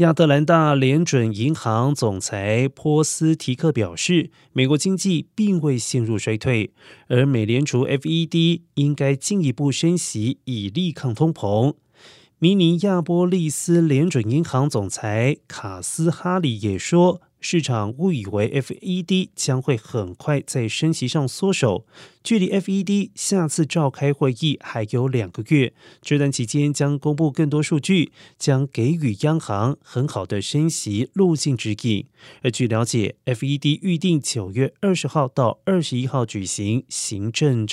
亚特兰大联准银行总裁波斯提克表示，美国经济并未陷入衰退，而美联储 FED 应该进一步升息以利抗通膨。明尼亚波利斯联准银行总裁卡斯哈里也说。市场误以为 FED 将会很快在升息上缩手，距离 FED 下次召开会议还有两个月。这段期间将公布更多数据，将给予央行很好的升息路径指引。而据了解，FED 预定九月二十号到二十一号举行行政